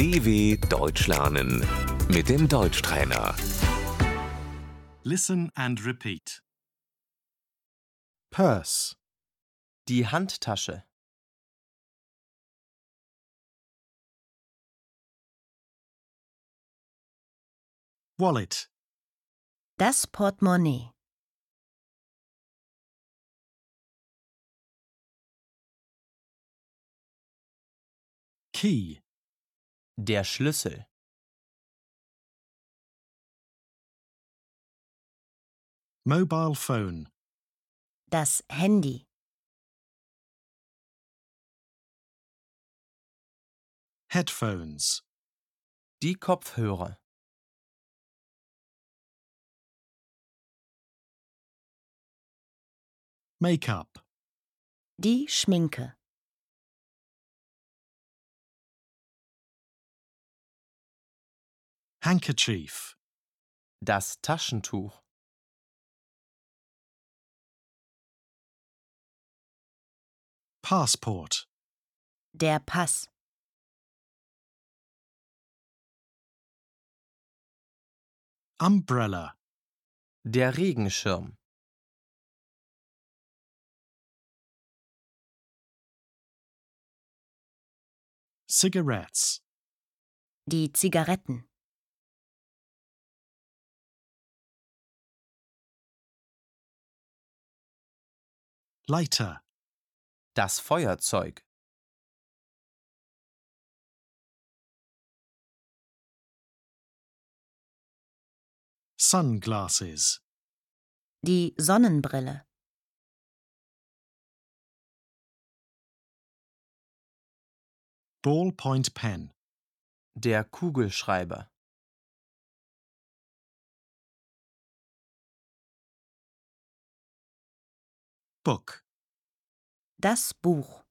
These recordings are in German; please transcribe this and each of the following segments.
DW Deutsch lernen mit dem Deutschtrainer. Listen and repeat. Purse, Die Handtasche. Wallet, Das Portemonnaie. key, Der Schlüssel. mobile phone, Das Handy. headphones, Die Kopfhörer. makeup, Die Schminke. Handkerchief, Das Taschentuch. passport, Der Pass. umbrella, Der Regenschirm. cigarettes, Die Zigaretten. Lighter, Das Feuerzeug. sunglasses, Die Sonnenbrille. ballpoint pen, Der Kugelschreiber. Book, Das Buch.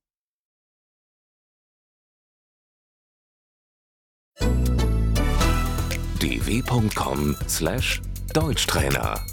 dw.com/deutschtrainer